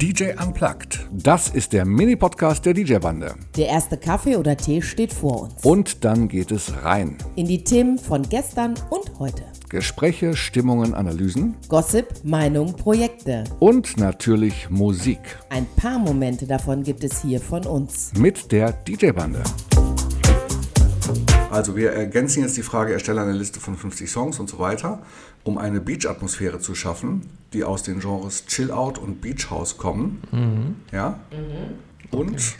DJ Unplugged. Das ist der Mini-Podcast der DJ-Bande. Der erste Kaffee oder Tee steht vor uns. Und dann geht es rein. In die Themen von gestern und heute. Gespräche, Stimmungen, Analysen Gossip, Meinung, Projekte. und natürlich Musik Ein paar Momente davon gibt es hier von uns. mit der DJ-Bande. Also wir ergänzen jetzt die Frage, erstelle eine Liste von 50 Songs und so weiter, um eine Beach-Atmosphäre zu schaffen, die aus den Genres Chill Out und Beach House kommen. Ja? Und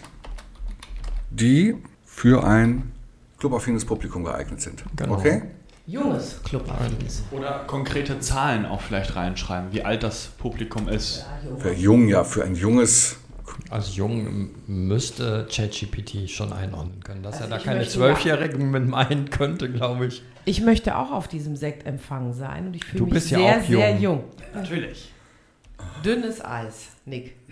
die für ein clubaffines Publikum geeignet sind. Genau. Okay? Junges Clubaffines. Oder konkrete Zahlen auch vielleicht reinschreiben, wie alt das Publikum ist. Für jung, ja, für ein junges Als jung müsste ChatGPT schon einordnen können, dass Also er da keine Zwölfjährigen mit meinen könnte, glaube ich. Ich möchte auch auf diesem Sektempfang sein und ich fühle Du mich bist ja sehr, auch sehr jung. jung. Natürlich. Dünnes Eis, Nick.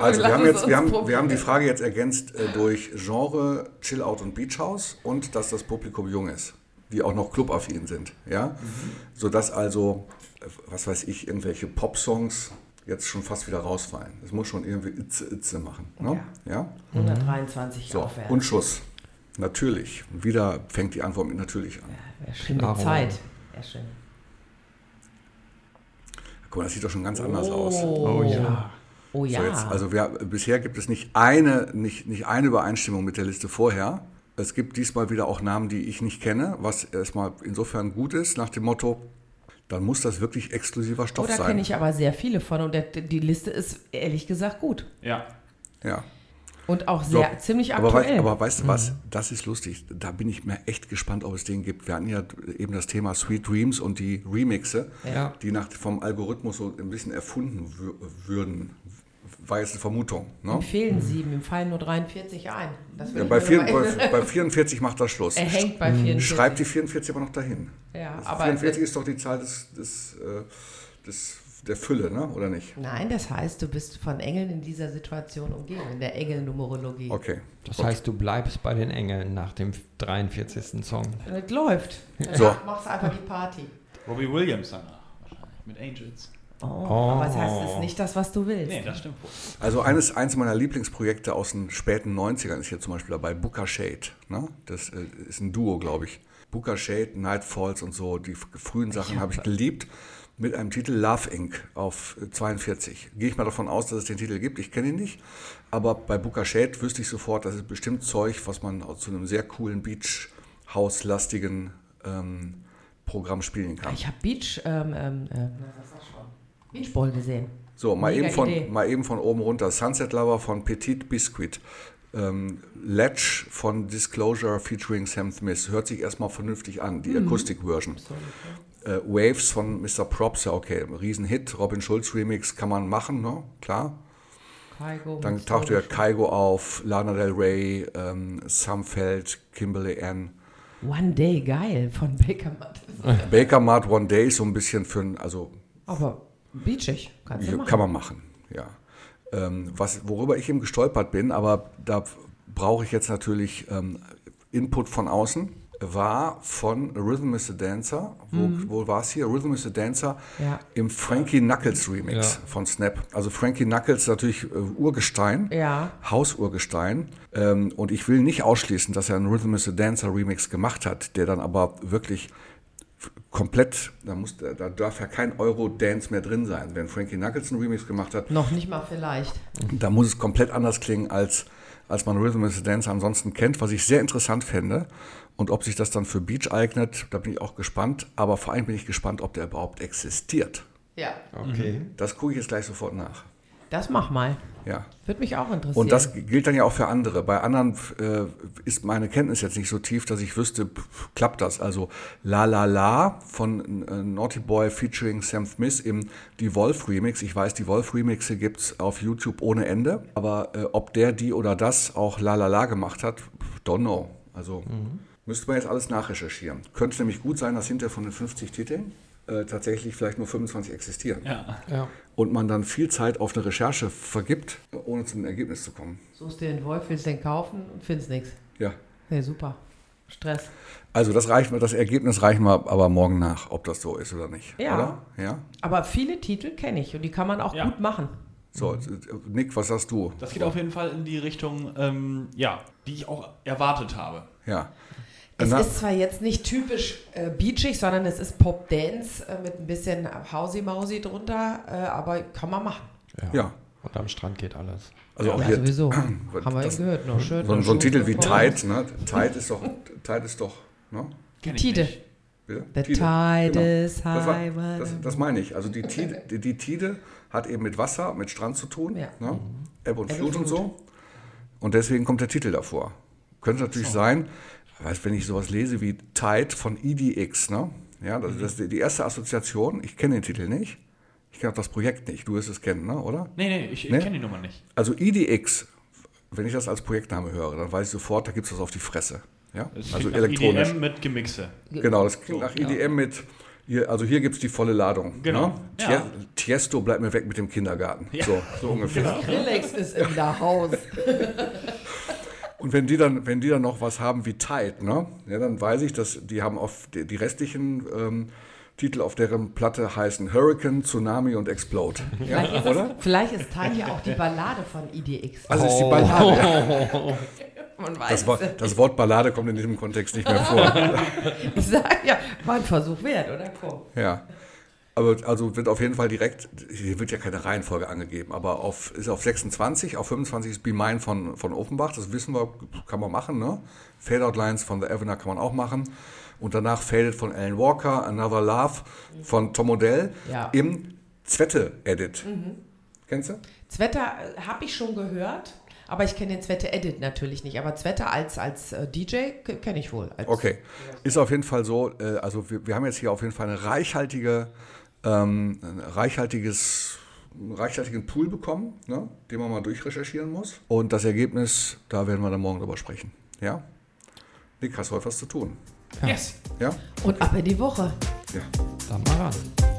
Also wir haben, jetzt, wir, haben, wir haben die Frage jetzt ergänzt äh, durch Genre, Chill Out und Beach House und dass das Publikum jung ist, die auch noch clubaffin sind, ja, Mhm. sodass also, äh, was weiß ich, irgendwelche Pop-Songs jetzt schon fast wieder rausfallen. Es muss schon irgendwie Itze, Itze machen, ne? ja. 123 So aufwärts. und Schuss, natürlich. Wieder fängt die Antwort mit natürlich an. Wäre schöne Klaro. Zeit. Sehr schön. Guck mal, das sieht doch schon ganz anders aus. Oh, ja. Oh ja. So jetzt, also wir, bisher gibt es nicht eine, nicht, nicht eine Übereinstimmung mit der Liste vorher. Es gibt diesmal wieder auch Namen, die ich nicht kenne, was erstmal insofern gut ist, nach dem Motto, dann muss das wirklich exklusiver Stoff oh, da sein. kenne ich aber sehr viele von und der, die Liste ist ehrlich gesagt gut. Ja. ja. Und auch So, sehr ziemlich aber, wei- aktuell. aber weißt du was, das ist lustig. Da bin ich mir echt gespannt, ob es den gibt. Wir hatten ja eben das Thema Sweet Dreams und die Remixe, Ja. die nach, vom Algorithmus so ein bisschen erfunden wür- würden. War jetzt eine Vermutung. Ne? Empfehlen Sie, mir fallen nur 43 ein. Das will Ja, bei, vier, bei, bei 44 macht das Schluss. er hängt bei 44. Schreibt die 44 aber noch dahin. Ja, aber 44 ist doch die Zahl des, des, äh, des, der Fülle, ne? oder nicht? Nein, das heißt, du bist von Engeln in dieser Situation umgeben, in der Engelnumerologie. Okay. Das heißt, du bleibst bei den Engeln nach dem 43. Song. Das läuft. So. Machst einfach die Party. Robbie Williams danach wahrscheinlich. Mit Angels. Oh, Aber das heißt, es ist nicht das, was du willst. Nee, das stimmt. Also eines, eines meiner Lieblingsprojekte aus den späten 90ern ist hier zum Beispiel dabei Booker Shade. Ne? Das äh, ist ein Duo, glaube ich. Booker Shade, Nightfalls und so, die frühen Sachen habe ich geliebt. Mit einem Titel Love Inc. auf äh, 42. Gehe ich mal davon aus, dass es den Titel gibt. Ich kenne ihn nicht. Aber bei Booker Shade wüsste ich sofort, das ist bestimmt Zeug, was man zu einem sehr coolen Beach-House-lastigen ähm, Programm spielen kann. Ich habe Beach, ähm, ähm, äh, Beachball gesehen. So, mal Mega eben, von, Idee. mal eben von oben runter. Sunset Lover von Petit Biscuit. Ähm, Ledge von Disclosure featuring Sam Smith. Hört sich erstmal vernünftig an, Mhm. die Akustik-Version. Äh, Waves von Mr. Props, ja okay, Riesenhit. Robin Schulz Remix kann man machen, ne? klar. Kaigo Dann mit taucht ja. Kaigo auf, Lana Del Rey, ähm, Sam Feld, Kimberly Ann. One Day, geil, von Baker Matt. Baker Mart One Day ist so ein bisschen für ein, also Aber beachig, kannst du machen. Kann man machen, ja. Ähm, was, worüber ich eben gestolpert bin, aber da brauche ich jetzt natürlich ähm, Input von außen, war von Rhythm is a Dancer. Wo, wo war es hier? Rhythm is a Dancer Mhm. Ja. im Frankie Knuckles Remix Ja. von Snap. Also Frankie Knuckles ist natürlich äh, Urgestein, Ja. Hausurgestein. Ähm, und ich will nicht ausschließen, dass er einen Rhythm is a Dancer Remix gemacht hat, der dann aber wirklich komplett, da, muss, da darf ja kein Euro-Dance mehr drin sein. Wenn Frankie Knuckles einen Remix gemacht hat, Noch nicht mal vielleicht. da muss es komplett anders klingen, als, als man Rhythm is a Dance ansonsten kennt, was ich sehr interessant fände. Und ob sich das dann für Beach eignet, da bin ich auch gespannt. Aber vor allem bin ich gespannt, ob der überhaupt existiert. Ja. Okay. Das gucke ich jetzt gleich sofort nach. Das mach mal. Ja. Würde mich auch interessieren. Und das gilt dann ja auch für andere. Bei anderen äh, ist meine Kenntnis jetzt nicht so tief, dass ich wüsste, pff, klappt das. Also La La La von äh, Naughty Boy featuring Sam Smith im Die Wolf Remix. Ich weiß, die Wolf Remixe gibt's auf YouTube ohne Ende. Aber äh, ob der, die oder das auch La La La gemacht hat, pff, don't know. Also müsste man jetzt alles nachrecherchieren. Könnte nämlich gut sein, dass hinter von den 50 Titeln äh, tatsächlich vielleicht nur 25 existieren. Ja. Ja. Und man dann viel Zeit auf eine Recherche vergibt, ohne zum Ergebnis zu kommen. Suchst dir den Wolf, willst den kaufen und findest nichts. Ja. Nee, super. Stress. Also das reicht mir, das Ergebnis reichen wir aber morgen nach, ob das so ist oder nicht. Ja. Oder? Ja. Aber viele Titel kenne ich und die kann man auch Ja. gut machen. So, äh, Nick, was sagst du? Das geht auf jeden Fall in die Richtung, ähm, ja, die ich auch erwartet habe. Ja. Es Na- ist zwar jetzt nicht typisch äh, beachig, sondern es ist Pop-Dance äh, mit ein bisschen Hausi-Mausi drunter, äh, aber kann man machen. Ja. Und am Strand geht alles. Also auch Ja, hier, sowieso. Haben wir das- gehört. Noch schön. so, ein- so ein Titel wie Tide, ne? Tide ist doch, Tide ist doch, ne? Kenn ich Tide. nicht. Bitte? The Tide, tide genau. is Das, war, high. man. das, das meine ich. Also die Tide, die, die Tide hat eben mit Wasser, mit Strand zu tun. Ja. Ne? Ebbe und Ebbe, Flut und so. Und deswegen kommt der Titel davor. Könnte natürlich sein, weißt, wenn ich sowas lese wie Tide von EDX, ne? Ja, das, das ist die erste Assoziation. Ich kenne den Titel nicht. Ich kenne auch das Projekt nicht. Du wirst es kennen, ne? oder? Nee, nee, ich, ich Nee? kenne die Nummer nicht. Also EDX, wenn ich das als Projektname höre, dann weiß ich sofort, da gibt es was auf die Fresse. Ja? Es Also klingt nach elektronisch. EDM mit Gemixe. Genau, das klingt nach EDM mit, hier, also hier gibt es die volle Ladung. Genau. Ne? Ja. Tie- Tiesto bleibt mir weg mit dem Kindergarten. So, so ungefähr. Relax ist in der Haus. Und wenn die dann, wenn die dann noch was haben wie Tide, ne? ja, dann weiß ich, dass die haben auf die, die restlichen ähm, Titel auf deren Platte heißen Hurricane, Tsunami und Explode. Ja, Vielleicht ist, oder? es, vielleicht ist Tide ja auch die Ballade von IDX. Also ist die Ballade. Ja. Man weiß Das, Wort, das Wort Ballade kommt in diesem Kontext nicht mehr vor. Ich sag ja, war ein Versuch wert, oder? Komm. Ja. Aber also wird auf jeden Fall direkt, hier wird ja keine Reihenfolge angegeben, aber auf, ist auf 26, auf 25 ist Be Mine von, von Offenbach, das wissen wir, kann man machen, ne? Fade-Out Lines von The Evener kann man auch machen. Und danach Faded von Alan Walker, Another Love von Tom Odell Ja. im Zwette-Edit. Kennst du? Zwetter habe ich schon gehört, aber ich kenne den Zwetter Edit natürlich nicht. Aber Zwetter als, als äh, DJ kenne ich wohl. Okay. Ist auf jeden Fall so, äh, also wir, wir haben jetzt hier auf jeden Fall eine reichhaltige, ähm, ein reichhaltiges, einen reichhaltigen Pool bekommen, ne, den man mal durchrecherchieren muss. Und das Ergebnis, da werden wir dann morgen drüber sprechen. Ja? Nick, hast du heute was zu tun? Yes. Ja? Und ab in die Woche. Ja. Dann mal ran.